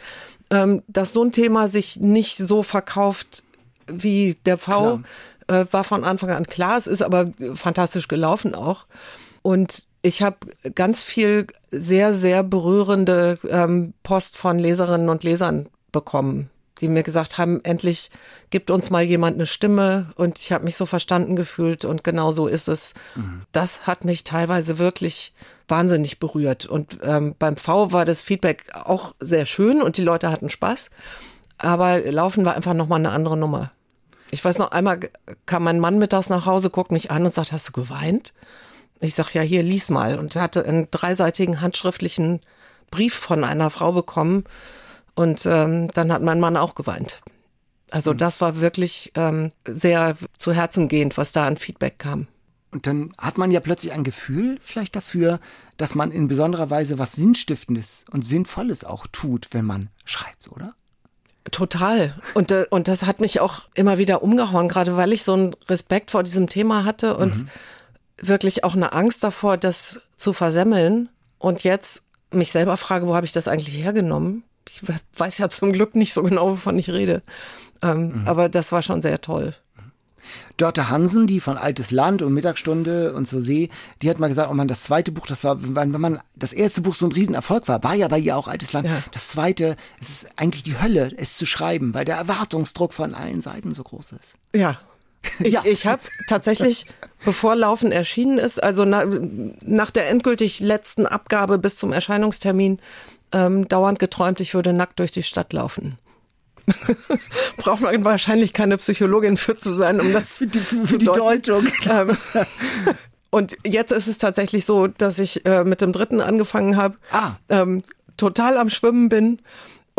ähm, dass so ein Thema sich nicht so verkauft wie der V. Klar äh, war von Anfang an klar. Es ist aber fantastisch gelaufen auch. Und ich habe ganz viel sehr, sehr berührende ähm, Post von Leserinnen und Lesern bekommen, die mir gesagt haben, endlich gibt uns mal jemand eine Stimme und ich habe mich so verstanden gefühlt und genau so ist es. Mhm. Das hat mich teilweise wirklich wahnsinnig berührt. Und ähm, beim V war das Feedback auch sehr schön und die Leute hatten Spaß. Aber Laufen war einfach nochmal eine andere Nummer. Ich weiß noch, einmal kam mein Mann mittags nach Hause, guckt mich an und sagt, hast du geweint? Ich sag, ja, hier, lies mal. Und er hatte einen dreiseitigen handschriftlichen Brief von einer Frau bekommen. Und ähm, dann hat mein Mann auch geweint. Also mhm. das war wirklich ähm, sehr zu Herzen gehend, was da an Feedback kam. Und dann hat man ja plötzlich ein Gefühl vielleicht dafür, dass man in besonderer Weise was Sinnstiftendes und Sinnvolles auch tut, wenn man schreibt, oder? Total. Und, äh, und das hat mich auch immer wieder umgehauen, gerade weil ich so einen Respekt vor diesem Thema hatte und mhm. wirklich auch eine Angst davor, das zu versemmeln. Und jetzt mich selber frage, wo habe ich das eigentlich hergenommen? Ich weiß ja zum Glück nicht so genau, wovon ich rede. Ähm, mhm. Aber das war schon sehr toll. Dörte Hansen, die von Altes Land und Mittagsstunde und zur See, die hat mal gesagt, oh man, das zweite Buch, das war, wenn man das erste Buch so ein Riesenerfolg war, war ja bei ihr auch Altes Land. Ja. Das zweite, es ist eigentlich die Hölle, es zu schreiben, weil der Erwartungsdruck von allen Seiten so groß ist. Ja, ich, ja. ich habe tatsächlich, bevor Laufen erschienen ist, also na, nach der endgültig letzten Abgabe bis zum Erscheinungstermin, ähm, dauernd geträumt, ich würde nackt durch die Stadt laufen. braucht man wahrscheinlich keine Psychologin für zu sein, um das für die, für die Deutung. Ähm, und jetzt ist es tatsächlich so, dass ich äh, mit dem dritten angefangen habe, ah. ähm, total am Schwimmen bin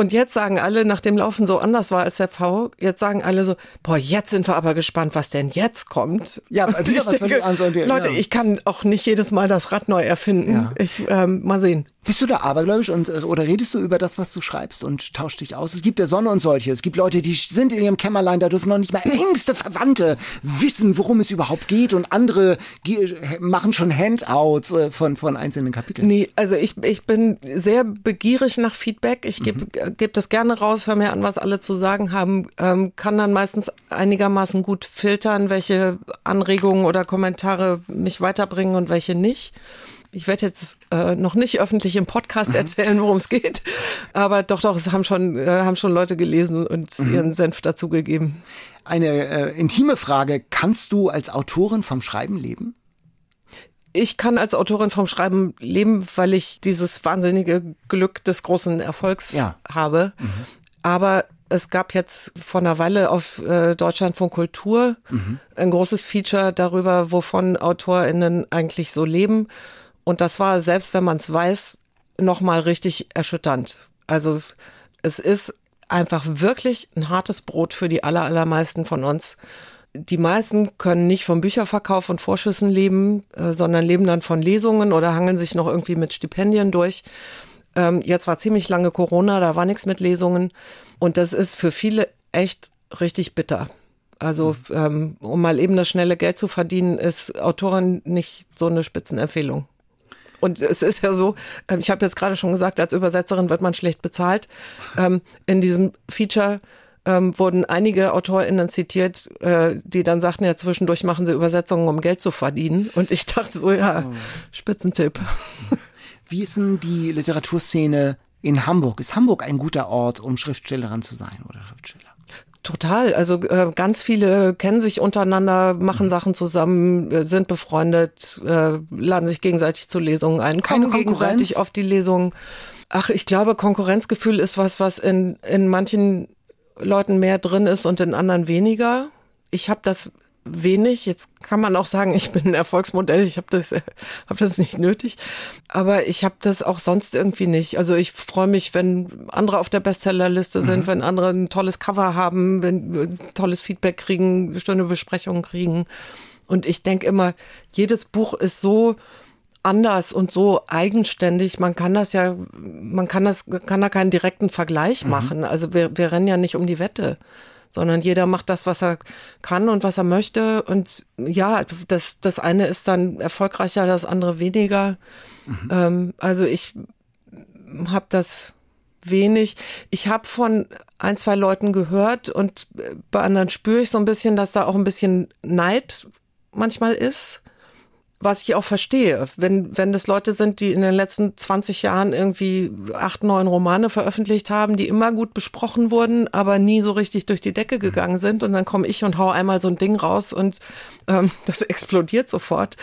Und jetzt sagen alle, nachdem Laufen so anders war als der V, jetzt sagen alle so, boah, jetzt sind wir aber gespannt, was denn jetzt kommt. Ja, also ich denke, Leute, ich kann auch nicht jedes Mal das Rad neu erfinden. Ja. Ich, ähm, mal sehen. Bist du da abergläubisch und, oder redest du über das, was du schreibst und tauschst dich aus? Es gibt ja Sonne und solche. Es gibt Leute, die sind in ihrem Kämmerlein, da dürfen noch nicht mal engste Verwandte wissen, worum es überhaupt geht und andere machen schon Handouts äh, von, von einzelnen Kapiteln. Nee, also ich, ich bin sehr begierig nach Feedback. Ich gebe mhm. geb das gerne raus, höre mir an, was alle zu sagen haben, ähm, kann dann meistens einigermaßen gut filtern, welche Anregungen oder Kommentare mich weiterbringen und welche nicht. Ich werde jetzt äh, noch nicht öffentlich im Podcast mhm. erzählen, worum es geht, aber doch, doch, es haben schon, äh, haben schon Leute gelesen und mhm. ihren Senf dazugegeben. Eine äh, intime Frage: Kannst du als Autorin vom Schreiben leben? Ich kann als Autorin vom Schreiben leben, weil ich dieses wahnsinnige Glück des großen Erfolgs ja. habe. Mhm. Aber es gab jetzt vor einer Weile auf äh, Deutschlandfunk Kultur mhm. ein großes Feature darüber, wovon AutorInnen eigentlich so leben. Und das war, selbst wenn man es weiß, nochmal richtig erschütternd. Also es ist einfach wirklich ein hartes Brot für die aller, allermeisten von uns. Die meisten können nicht vom Bücherverkauf und Vorschüssen leben, äh, sondern leben dann von Lesungen oder hangeln sich noch irgendwie mit Stipendien durch. Ähm, jetzt war ziemlich lange Corona, da war nichts mit Lesungen. Und das ist für viele echt richtig bitter. Also ähm, um mal eben das schnelle Geld zu verdienen, ist Autorin nicht so eine Spitzenempfehlung. Und es ist ja so, ähm, ich habe jetzt gerade schon gesagt, als Übersetzerin wird man schlecht bezahlt. Ähm, in diesem Feature ähm, wurden einige AutorInnen zitiert, äh, die dann sagten, ja, zwischendurch machen sie Übersetzungen, um Geld zu verdienen. Und ich dachte so, ja, oh. Spitzentipp. Wie ist denn die Literaturszene in Hamburg? Ist Hamburg ein guter Ort, um Schriftstellerin zu sein oder Schriftsteller? Total. Also äh, ganz viele kennen sich untereinander, machen. Sachen zusammen, äh, sind befreundet, äh, laden sich gegenseitig zu Lesungen ein, Keine kommen gegenseitig auf die Lesungen. Ach, ich glaube, Konkurrenzgefühl ist was, was in, in manchen Leuten mehr drin ist und in anderen weniger. Ich habe das wenig. Jetzt kann man auch sagen, ich bin ein Erfolgsmodell, ich habe das, hab das nicht nötig. Aber ich habe das auch sonst irgendwie nicht. Also ich freue mich, wenn andere auf der Bestsellerliste sind, mhm. wenn andere ein tolles Cover haben, wenn tolles Feedback kriegen, schöne Besprechungen kriegen. Und ich denke immer, jedes Buch ist so anders und so eigenständig. Man kann das ja, man kann das, kann da keinen direkten Vergleich mhm. machen. Also wir, wir rennen ja nicht um die Wette sondern jeder macht das, was er kann und was er möchte. Und ja, das, das eine ist dann erfolgreicher, das andere weniger. Mhm. Ähm, also ich habe das wenig. Ich habe von ein, zwei Leuten gehört und bei anderen spüre ich so ein bisschen, dass da auch ein bisschen Neid manchmal ist was ich auch verstehe. Wenn, wenn das Leute sind, die in den letzten 20 Jahren irgendwie acht, neun Romane veröffentlicht haben, die immer gut besprochen wurden, aber nie so richtig durch die Decke gegangen sind und dann komme ich und hau einmal so ein Ding raus und ähm, das explodiert sofort.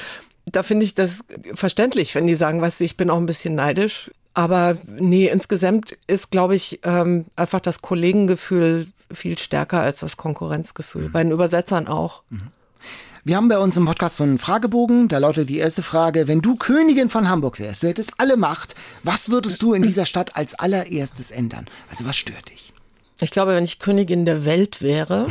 Da finde ich das verständlich, wenn die sagen, was ich bin auch ein bisschen neidisch. Aber nee, insgesamt ist, glaube ich, ähm, einfach das Kollegengefühl viel stärker als das Konkurrenzgefühl. Mhm. Bei den Übersetzern auch. Mhm. Wir haben bei uns im Podcast so einen Fragebogen. Da lautet die erste Frage, wenn du Königin von Hamburg wärst, du hättest alle Macht, was würdest du in dieser Stadt als allererstes ändern? Also was stört dich? Ich glaube, wenn ich Königin der Welt wäre,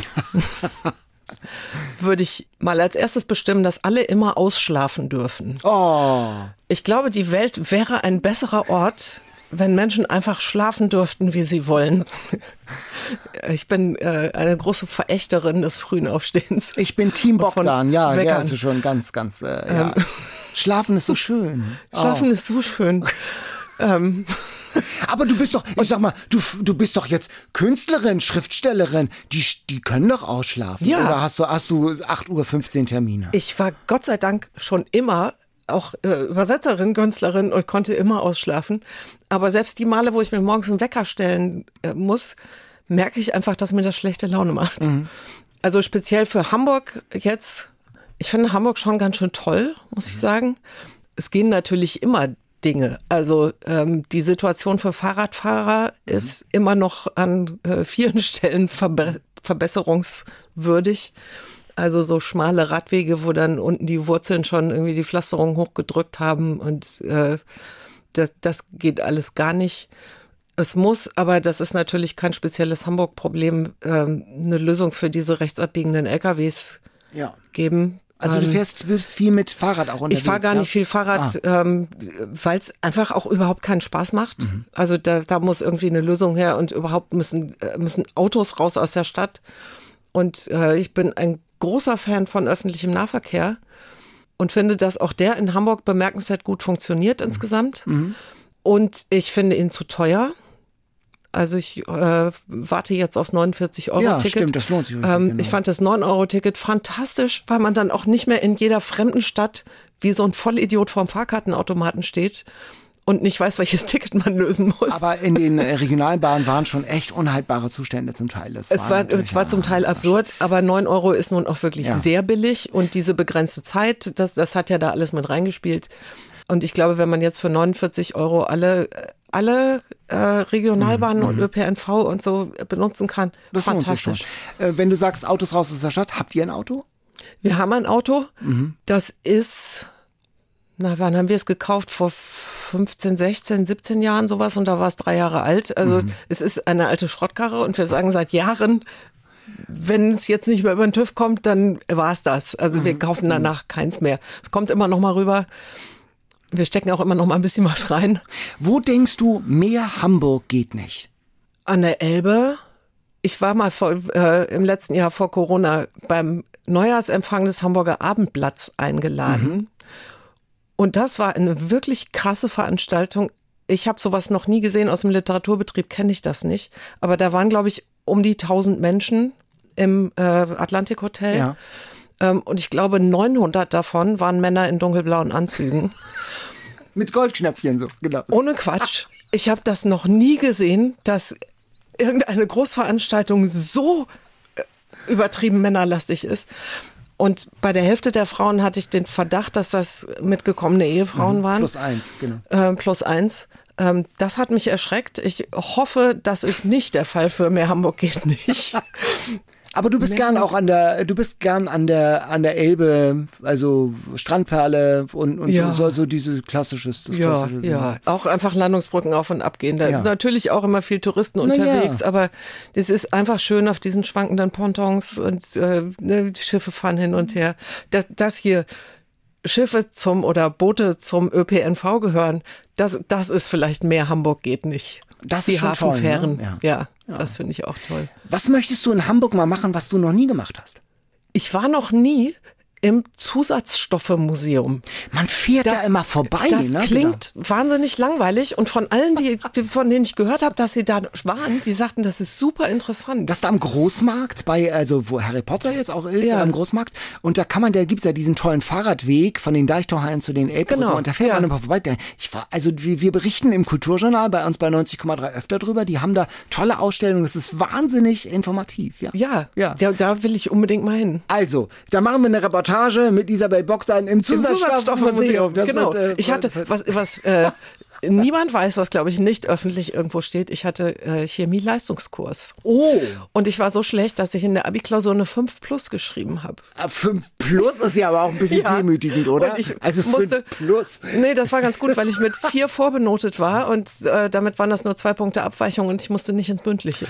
würde ich mal als erstes bestimmen, dass alle immer ausschlafen dürfen. Oh. Ich glaube, die Welt wäre ein besserer Ort, wenn Menschen einfach schlafen dürften, wie sie wollen. Ich bin äh, eine große Verächterin des frühen Aufstehens. Ich bin Team Bogdan, ja, ja, also schon ganz, ganz, äh, ja. Ähm. Schlafen ist so schön. Schlafen oh. ist so schön. ähm. Aber du bist doch, ich sag mal, du, du bist doch jetzt Künstlerin, Schriftstellerin. Die, die können doch ausschlafen. Ja. Oder hast du, hast du 8.15 Uhr Termine? Ich war Gott sei Dank schon immer auch äh, Übersetzerin, Künstlerin und konnte immer ausschlafen. Aber selbst die Male, wo ich mir morgens einen Wecker stellen äh, muss, merke ich einfach, dass mir das schlechte Laune macht. Mhm. Also speziell für Hamburg jetzt. Ich finde Hamburg schon ganz schön toll, muss mhm. ich sagen. Es gehen natürlich immer Dinge. Also ähm, die Situation für Fahrradfahrer mhm. ist immer noch an äh, vielen Stellen verbe verbesserungswürdig. Also so schmale Radwege, wo dann unten die Wurzeln schon irgendwie die Pflasterung hochgedrückt haben und äh, das, das geht alles gar nicht. Es muss, aber das ist natürlich kein spezielles Hamburg-Problem, ähm, eine Lösung für diese rechtsabbiegenden LKWs Ja. geben. Also du Ähm, fährst bist viel mit Fahrrad auch unterwegs. ich fahre gar ja? nicht viel Fahrrad, ähm, weil es einfach auch überhaupt keinen Spaß macht. Mhm. Also da, da muss irgendwie eine Lösung her und überhaupt müssen, äh, müssen Autos raus aus der Stadt. Und äh, ich bin ein großer Fan von öffentlichem Nahverkehr und finde, dass auch der in Hamburg bemerkenswert gut funktioniert Mhm. insgesamt. Und ich finde ihn zu teuer. Also ich äh, warte jetzt aufs 49-Euro-Ticket. Ja, stimmt, das lohnt sich richtig, Ähm, genau. Ich fand das 9-Euro-Ticket fantastisch, weil man dann auch nicht mehr in jeder fremden Stadt wie so ein Vollidiot vorm Fahrkartenautomaten steht und nicht weiß, welches Ticket man lösen muss. Aber in den äh, Regionalbahnen waren schon echt unhaltbare Zustände zum Teil. Das es war, es war zum Teil absurd, aber 9 Euro ist nun auch wirklich Ja. sehr billig und diese begrenzte Zeit, das, das hat ja da alles mit reingespielt. Und ich glaube, wenn man jetzt für 49 Euro alle, alle äh, Regionalbahnen und ÖPNV und so benutzen kann, Mhm, Das fantastisch. Äh, wenn du sagst, Autos raus aus der Stadt, habt ihr ein Auto? Wir haben ein Auto, Mhm. das ist, na, wann haben wir es gekauft? Vor 15, 16, 17 Jahren sowas und da war es drei Jahre alt. Also Mhm. es ist eine alte Schrottkarre und wir sagen seit Jahren, wenn es jetzt nicht mehr über den TÜV kommt, dann war es das. Also Mhm. wir kaufen danach keins mehr. Es kommt immer noch mal rüber. Wir stecken auch immer noch mal ein bisschen was rein. Wo denkst du, mehr Hamburg geht nicht? An der Elbe. Ich war mal vor, äh, im letzten Jahr vor Corona beim Neujahrsempfang des Hamburger Abendblatts eingeladen. Und das war eine wirklich krasse Veranstaltung. Ich habe sowas noch nie gesehen. Aus dem Literaturbetrieb kenne ich das nicht. Aber da waren, glaube ich, um die 1000 Menschen im äh, Atlantik Hotel. Ja. Ähm, und ich glaube, 900 davon waren Männer in dunkelblauen Anzügen. Mit Goldknöpfchen so, genau. Ohne Quatsch. Ich habe das noch nie gesehen, dass irgendeine Großveranstaltung so äh, übertrieben männerlastig ist. Und bei der Hälfte der Frauen hatte ich den Verdacht, dass das mitgekommene Ehefrauen waren. Mhm. Plus eins, genau. Ähm, plus eins. Ähm, das hat mich erschreckt. Ich hoffe, das ist nicht der Fall für mehr Hamburg geht nicht. Aber du bist gern auch an der, du bist gern an der, an der Elbe, also Strandperle und, und Ja. so, so, diese klassisches, das Ja, klassische. ja, auch einfach Landungsbrücken auf und ab gehen. Da Ja. ist natürlich auch immer viel Touristen Na ja. unterwegs, aber es ist einfach schön auf diesen schwankenden Pontons und äh, ne, die Schiffe fahren hin und her. Das, das hier Schiffe zum oder Boote zum ÖPNV gehören, das, das ist vielleicht mehr Hamburg geht nicht. Das die ist schon toll, Hafenfähren. ne? ja. das finde ich auch toll. Was möchtest du in Hamburg mal machen, was du noch nie gemacht hast? Ich war noch nie im Zusatzstoffe-Museum. Man fährt da immer vorbei, Das ne? klingt wahnsinnig langweilig und von allen, die, von denen ich gehört habe, dass sie da waren, die sagten, das ist super interessant. Das ist am Großmarkt, bei, also wo Harry Potter jetzt auch ist, Ja. am Großmarkt. Und da kann man, da gibt's ja diesen tollen Fahrradweg von den Deichtorhallen zu den Elbbrücken. Genau, Und da fährt ja. man immer vorbei. Da- Ich war, also wir, wir berichten im Kulturjournal bei uns bei 90,3 öfter drüber. Die haben da tolle Ausstellungen. Das ist wahnsinnig informativ. Ja. ja, Ja. Da, da will ich unbedingt mal hin. Also, da machen wir eine Reportage mit Isabel Bogdan im Im Zusatzstoffmuseum. Das Genau. wird, äh, ich hatte, was, was äh, niemand weiß, was glaube ich nicht öffentlich irgendwo steht. Ich hatte äh, Chemie-Leistungskurs. Oh, Und ich war so schlecht, dass ich in der Abi-Klausur eine 5 plus geschrieben habe. 5 plus ist ja aber auch ein bisschen Ja. demütigend, oder? Also 5 musste- plus. Nee, das war ganz gut, weil ich mit vier vorbenotet war und äh, damit waren das nur zwei Punkte Abweichung und ich musste nicht ins Mündliche.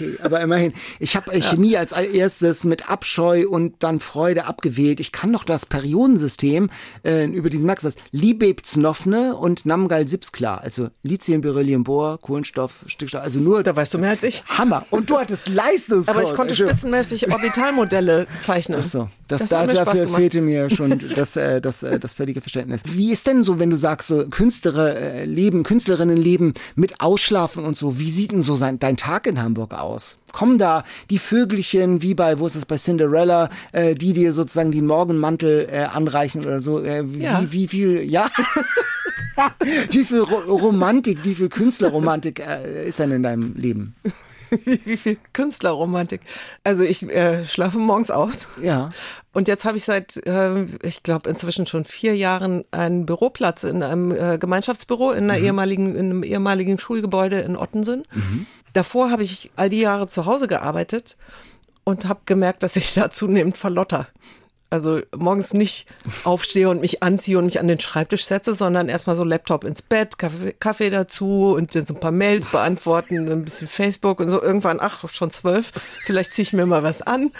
Okay, aber immerhin. Ich habe äh, Chemie als erstes mit Abscheu und dann Freude abgewählt. Ich kann noch das Periodensystem äh, über diesen Merksatz Libebznofne und Namgal-Sipsklar. Also Lithium, Beryllium, Bohr, Kohlenstoff, Stickstoff. Also nur Da weißt du mehr als ich. Hammer. Und du hattest Leistungskurs. Aber ich konnte Also- spitzenmäßig Orbitalmodelle zeichnen. Ach so, das, Das da, dafür fehlte mir schon das, äh, das, äh, das völlige Verständnis. Wie ist denn so, wenn du sagst, so Künstler äh, leben, Künstlerinnen leben mit Ausschlafen und so, wie sieht denn so sein, dein Tag in Hamburg aus? Kommen da die Vögelchen, wie bei, wo ist das bei Cinderella, äh, die dir sozusagen den Morgenmantel äh, anreichen oder so? Äh, wie, Ja. wie viel, ja? wie viel Ro Romantik, wie viel Künstlerromantik äh, ist denn in deinem Leben? Wie, wie viel Künstlerromantik. Also ich äh, schlafe morgens aus. Ja. Und jetzt habe ich seit, äh, ich glaube, inzwischen schon vier Jahren einen Büroplatz in einem äh, Gemeinschaftsbüro in, einer ehemaligen, in einem ehemaligen Schulgebäude in Ottensen. Davor habe ich all die Jahre zu Hause gearbeitet und habe gemerkt, dass ich da zunehmend verlotter. Also morgens nicht aufstehe und mich anziehe und mich an den Schreibtisch setze, sondern erstmal so Laptop ins Bett, Kaffee, Kaffee dazu und dann so ein paar Mails beantworten, ein bisschen Facebook und so. Irgendwann, ach, schon zwölf, vielleicht ziehe ich mir mal was an.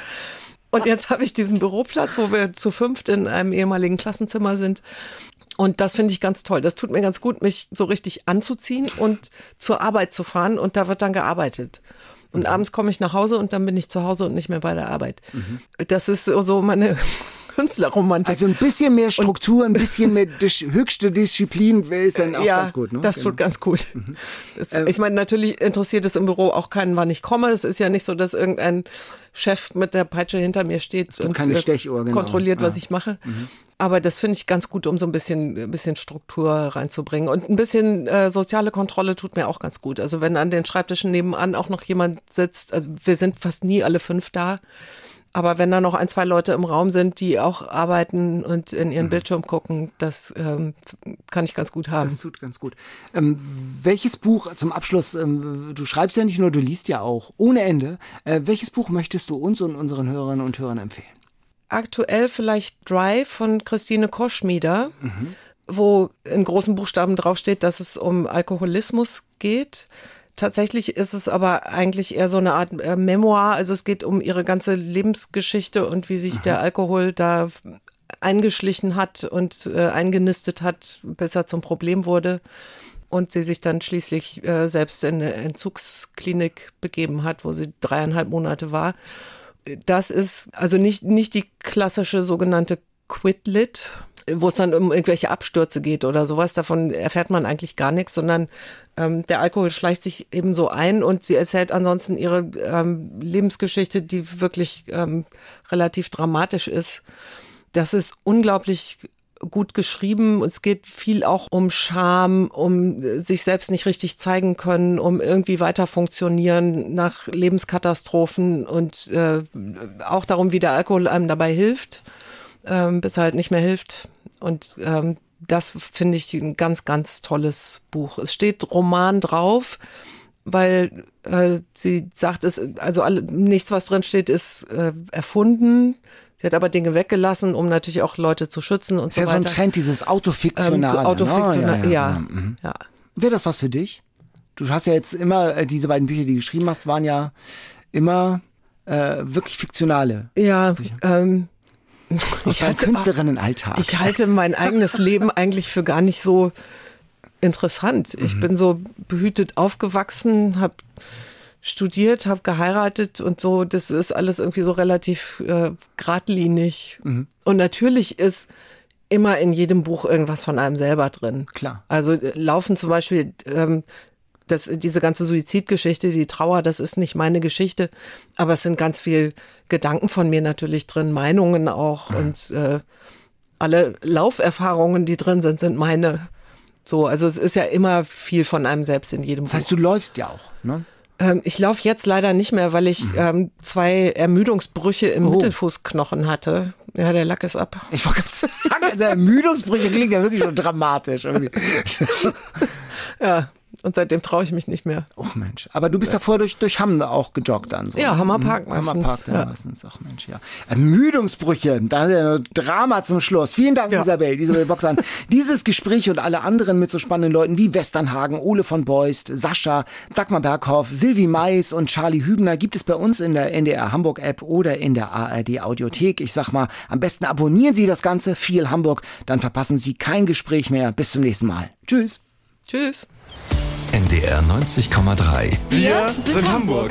Und jetzt habe ich diesen Büroplatz, wo wir zu fünft in einem ehemaligen Klassenzimmer sind. Und das finde ich ganz toll. Das tut mir ganz gut, mich so richtig anzuziehen und zur Arbeit zu fahren. Und da wird dann gearbeitet. Und mhm. abends komme ich nach Hause und dann bin ich zu Hause und nicht mehr bei der Arbeit. Mhm. Das ist so meine Künstlerromantik. Also ein bisschen mehr Struktur, ein bisschen mehr dis höchste Disziplin ist dann auch ja, ganz gut. Ne? Das genau. tut ganz gut. Mhm. Das, ähm, ich meine, natürlich interessiert es im Büro auch keinen, wann ich komme. Es ist ja nicht so, dass irgendein Chef mit der Peitsche hinter mir steht und keine äh, Stechuhr, genau. kontrolliert, was ah. ich mache. Mhm. Aber das finde ich ganz gut, um so ein bisschen, ein bisschen Struktur reinzubringen. Und ein bisschen äh, soziale Kontrolle tut mir auch ganz gut. Also wenn an den Schreibtischen nebenan auch noch jemand sitzt, also wir sind fast nie alle fünf da. Aber wenn da noch ein, zwei Leute im Raum sind, die auch arbeiten und in ihren mhm. Bildschirm gucken, das ähm, kann ich ganz gut haben. Das tut ganz gut. Ähm, welches Buch zum Abschluss, ähm, du schreibst ja nicht nur, du liest ja auch ohne Ende. Äh, welches Buch möchtest du uns und unseren Hörerinnen und Hörern empfehlen? aktuell vielleicht Drive von Christine Koschmieder, mhm. wo in großen Buchstaben draufsteht, dass es um Alkoholismus geht. Tatsächlich ist es aber eigentlich eher so eine Art äh, Memoir. Also es geht um ihre ganze Lebensgeschichte und wie sich Aha. der Alkohol da eingeschlichen hat und äh, eingenistet hat, bis er zum Problem wurde und sie sich dann schließlich äh, selbst in eine Entzugsklinik begeben hat, wo sie dreieinhalb Monate war das ist also nicht, nicht die klassische sogenannte Quit-Lit, wo es dann um irgendwelche Abstürze geht oder sowas. Davon erfährt man eigentlich gar nichts, sondern ähm, der Alkohol schleicht sich eben so ein und sie erzählt ansonsten ihre ähm, Lebensgeschichte, die wirklich ähm, relativ dramatisch ist. Das ist unglaublich gut geschrieben. Es geht viel auch um Scham, um sich selbst nicht richtig zeigen können, um irgendwie weiter funktionieren nach Lebenskatastrophen und äh, auch darum, wie der Alkohol einem dabei hilft, ähm, bis er halt nicht mehr hilft. Und ähm, das finde ich ein ganz, ganz tolles Buch. Es steht Roman drauf, weil äh, sie sagt, es also alle, nichts, was drin steht, ist äh, erfunden. Sie hat aber Dinge weggelassen, um natürlich auch Leute zu schützen und so weiter. Ja, so ein Trend, dieses Autofiktionale. Ähm, Autofiktionale, ne? ja. ja, ja. Mhm. ja. Wäre das was für dich? Du hast ja jetzt immer, äh, diese beiden Bücher, die du geschrieben hast, waren ja immer äh, wirklich fiktionale. Ja, ähm, ich halte Künstlerinnenalltag. Ich halte mein eigenes Leben eigentlich für gar nicht so interessant. Ich mhm. bin so behütet aufgewachsen, habe studiert, habe geheiratet und so. Das ist alles irgendwie so relativ äh, geradlinig. Mhm. Und natürlich ist immer in jedem Buch irgendwas von einem selber drin. Klar. Also äh, laufen zum Beispiel ähm, das, diese ganze Suizidgeschichte, die Trauer, das ist nicht meine Geschichte, aber es sind ganz viel Gedanken von mir natürlich drin, Meinungen auch mhm. und äh, alle Lauferfahrungen, die drin sind, sind meine. So, also es ist ja immer viel von einem selbst in jedem das heißt, Buch. du läufst ja auch, ne? Ähm, ich laufe jetzt leider nicht mehr, weil ich mhm. ähm, zwei Ermüdungsbrüche im oh. Mittelfußknochen hatte. Ja, der Lack ist ab. Ich wollte sagen, also Ermüdungsbrüche klingt ja wirklich schon dramatisch. Irgendwie. ja, und seitdem traue ich mich nicht mehr. Och Mensch. Aber du bist ja. davor durch, durch Hamm auch gejoggt dann. So. Ja, Hammerpark mhm. meistens. Hammerpark ja. meistens. Ach Mensch, ja. Ermüdungsbrüche. Da ist ja ein Drama zum Schluss. Vielen Dank, ja. Isabel. Isabel Boxan. Dieses Gespräch und alle anderen mit so spannenden Leuten wie Westernhagen, Ole von Beust, Sascha, Dagmar Berghoff, Silvi Mais und Charlie Hübner gibt es bei uns in der NDR Hamburg App oder in der ARD Audiothek. Ich sag mal, am besten abonnieren Sie das Ganze. Viel Hamburg. Dann verpassen Sie kein Gespräch mehr. Bis zum nächsten Mal. Tschüss. Tschüss. NDR 90,3. Wir sind Hamburg.